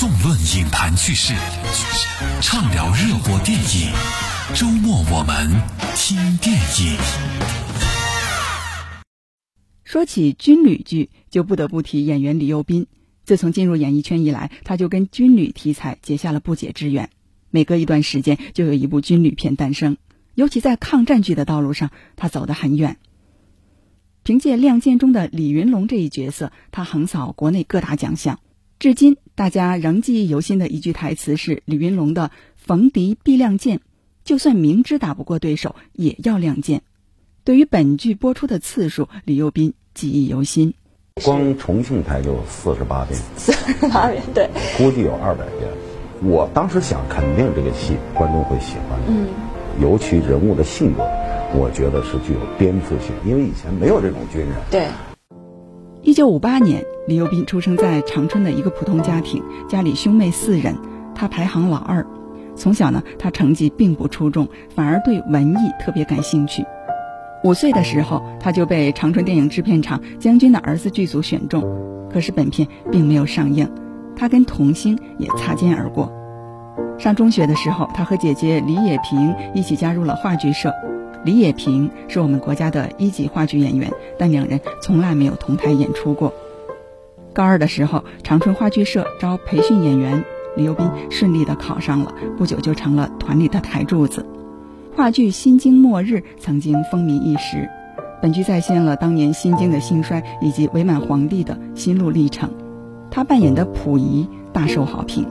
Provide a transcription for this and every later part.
纵论影坛趣事，畅聊热播电影。周末我们听电影。说起军旅剧，就不得不提演员李幼斌。自从进入演艺圈以来，他就跟军旅题材结下了不解之缘。每隔一段时间，就有一部军旅片诞生。尤其在抗战剧的道路上，他走得很远。凭借《亮剑》中的李云龙这一角色，他横扫国内各大奖项。至今，大家仍记忆犹新的一句台词是李云龙的“逢敌必亮剑”，就算明知打不过对手，也要亮剑。对于本剧播出的次数，李幼斌记忆犹新。光重庆台就四十八遍，四十八遍，对，估计有二百遍。我当时想，肯定这个戏观众会喜欢。嗯，尤其人物的性格，我觉得是具有颠覆性，因为以前没有这种军人。对。一九五八年，李幼斌出生在长春的一个普通家庭，家里兄妹四人，他排行老二。从小呢，他成绩并不出众，反而对文艺特别感兴趣。五岁的时候，他就被长春电影制片厂《将军的儿子》剧组选中，可是本片并没有上映，他跟童星也擦肩而过。上中学的时候，他和姐姐李野萍一起加入了话剧社。李野萍是我们国家的一级话剧演员，但两人从来没有同台演出过。高二的时候，长春话剧社招培训演员，李幼斌顺利的考上了，不久就成了团里的台柱子。话剧《新京末日》曾经风靡一时，本剧再现了当年新京的兴衰以及伪满皇帝的心路历程。他扮演的溥仪大受好评。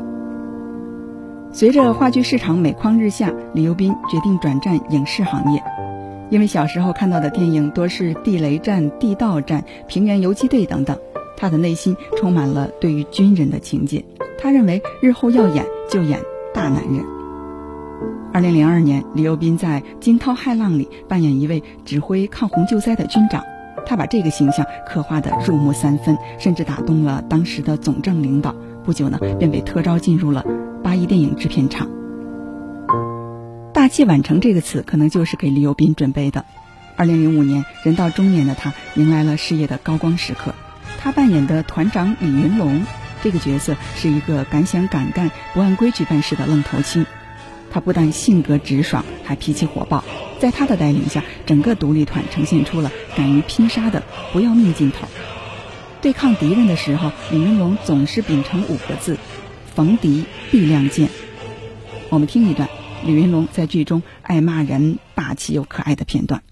随着话剧市场每况日下，李幼斌决定转战影视行业。因为小时候看到的电影多是地雷战、地道战、平原游击队等等，他的内心充满了对于军人的情结。他认为日后要演就演大男人。二零零二年，李幼斌在《惊涛骇浪》里扮演一位指挥抗洪救灾的军长，他把这个形象刻画的入木三分，甚至打动了当时的总政领导。不久呢，便被特招进入了八一电影制片厂。大器晚成这个词，可能就是给李幼斌准备的。二零零五年，人到中年的他迎来了事业的高光时刻。他扮演的团长李云龙这个角色是一个敢想敢干、不按规矩办事的愣头青。他不但性格直爽，还脾气火爆。在他的带领下，整个独立团呈现出了敢于拼杀的不要命劲头。对抗敌人的时候，李云龙总是秉承五个字：逢敌必亮剑。我们听一段李云龙在剧中爱骂人、霸气又可爱的片段。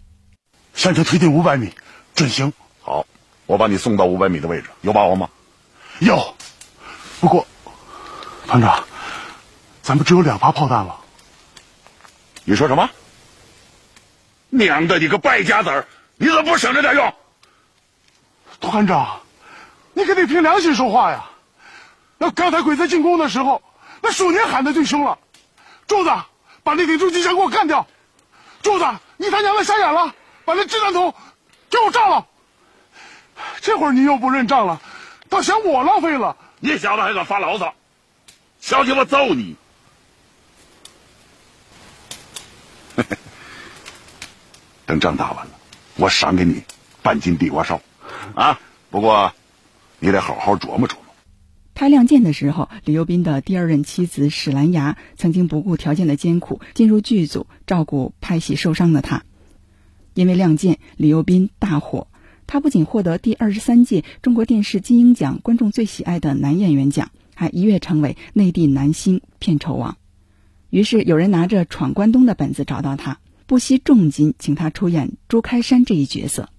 向前推进五百米，准行。好，我把你送到五百米的位置，有把握吗？有。不过，团长，咱们只有两发炮弹了。你说什么？娘的，你个败家子儿！你怎么不省着点用？团长，你可得凭良心说话呀！那刚才鬼子进攻的时候，那鼠年喊的最凶了。柱子，把那顶重机枪给我干掉！柱子，你他娘的瞎眼了？把那掷弹筒给我炸了！这会儿你又不认账了，倒嫌我浪费了。你小子还敢发牢骚？小心我揍你！等仗打完了，我赏给你半斤地瓜烧，啊！不过，你得好好琢磨琢磨。拍《亮剑》的时候，李幼斌的第二任妻子史兰芽曾经不顾条件的艰苦进入剧组照顾拍戏受伤的他。因为《亮剑》，李幼斌大火，他不仅获得第二十三届中国电视金鹰奖观众最喜爱的男演员奖，还一跃成为内地男星片酬王。于是有人拿着《闯关东》的本子找到他，不惜重金请他出演朱开山这一角色。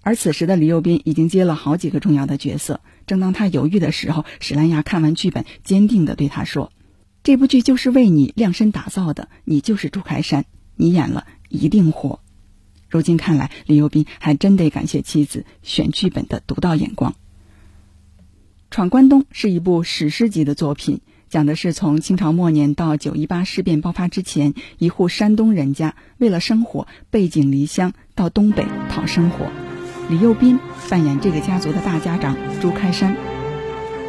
而此时的李幼斌已经接了好几个重要的角色。正当他犹豫的时候，史兰芽看完剧本，坚定地对他说：“这部剧就是为你量身打造的，你就是朱开山，你演了一定火。”如今看来，李幼斌还真得感谢妻子选剧本的独到眼光。《闯关东》是一部史诗级的作品，讲的是从清朝末年到九一八事变爆发之前，一户山东人家为了生活背井离乡到东北讨生活。李幼斌扮演这个家族的大家长朱开山，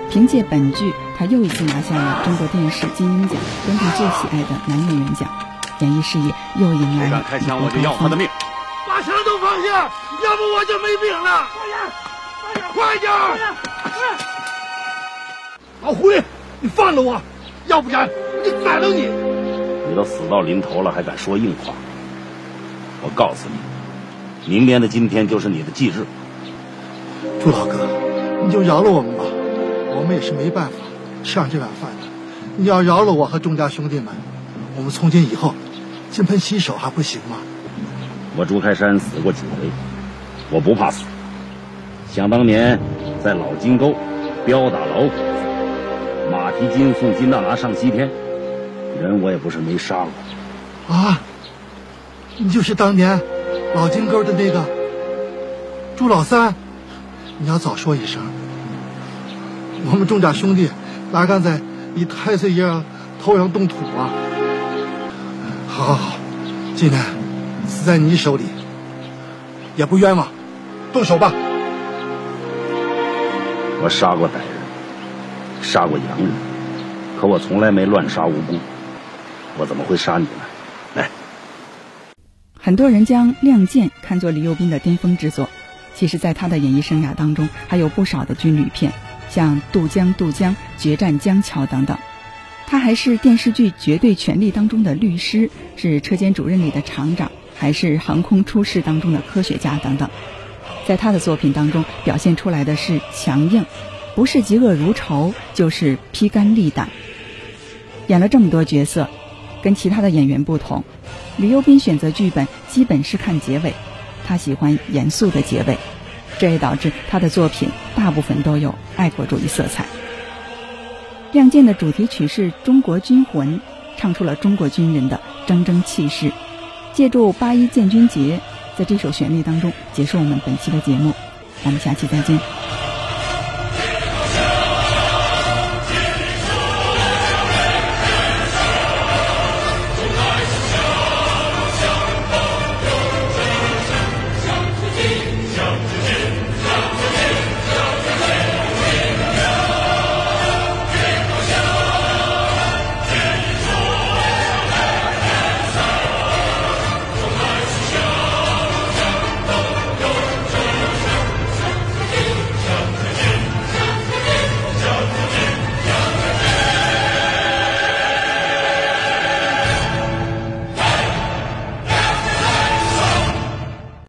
凭借本剧，他又一次拿下了中国电视金鹰奖观众最喜爱的男演员奖，演艺事业又迎来了开枪我就要他的命！把枪都放下，要不我就没命了！快点，快点，快点！老狐狸，你放了我，要不然我就宰了你！你都死到临头了，还敢说硬话？我告诉你，明年的今天就是你的忌日。朱老哥，你就饶了我们吧，我们也是没办法吃上这碗饭的。你要饶了我和钟家兄弟们，我们从今以后金盆洗手还不行吗？我朱开山死过几回，我不怕死。想当年在老金沟彪打老虎子，马蹄金送金大拿上西天，人我也不是没杀过。啊，你就是当年老金沟的那个朱老三，你要早说一声，我们钟家兄弟哪敢在你太岁爷头上动土啊！好好好，今天死在你手里也不冤枉，动手吧。我杀过歹人，杀过洋人，可我从来没乱杀无辜。我怎么会杀你呢？很多人将《亮剑》看作李幼斌的巅峰之作，其实，在他的演艺生涯当中，还有不少的军旅片，像《渡江》《渡江》《决战江桥》等等。他还是电视剧《绝对权力》当中的律师，是车间主任里的厂长，还是航空出事当中的科学家等等。在他的作品当中，表现出来的是强硬，不是嫉恶如仇，就是披肝沥胆。演了这么多角色，跟其他的演员不同，李幼斌选择剧本基本是看结尾，他喜欢严肃的结尾，这也导致他的作品大部分都有爱国主义色彩。《亮剑》的主题曲是中国军魂，唱出了中国军人的铮铮气势。借助八一建军节。在这首旋律当中结束我们本期的节目，我们下期再见。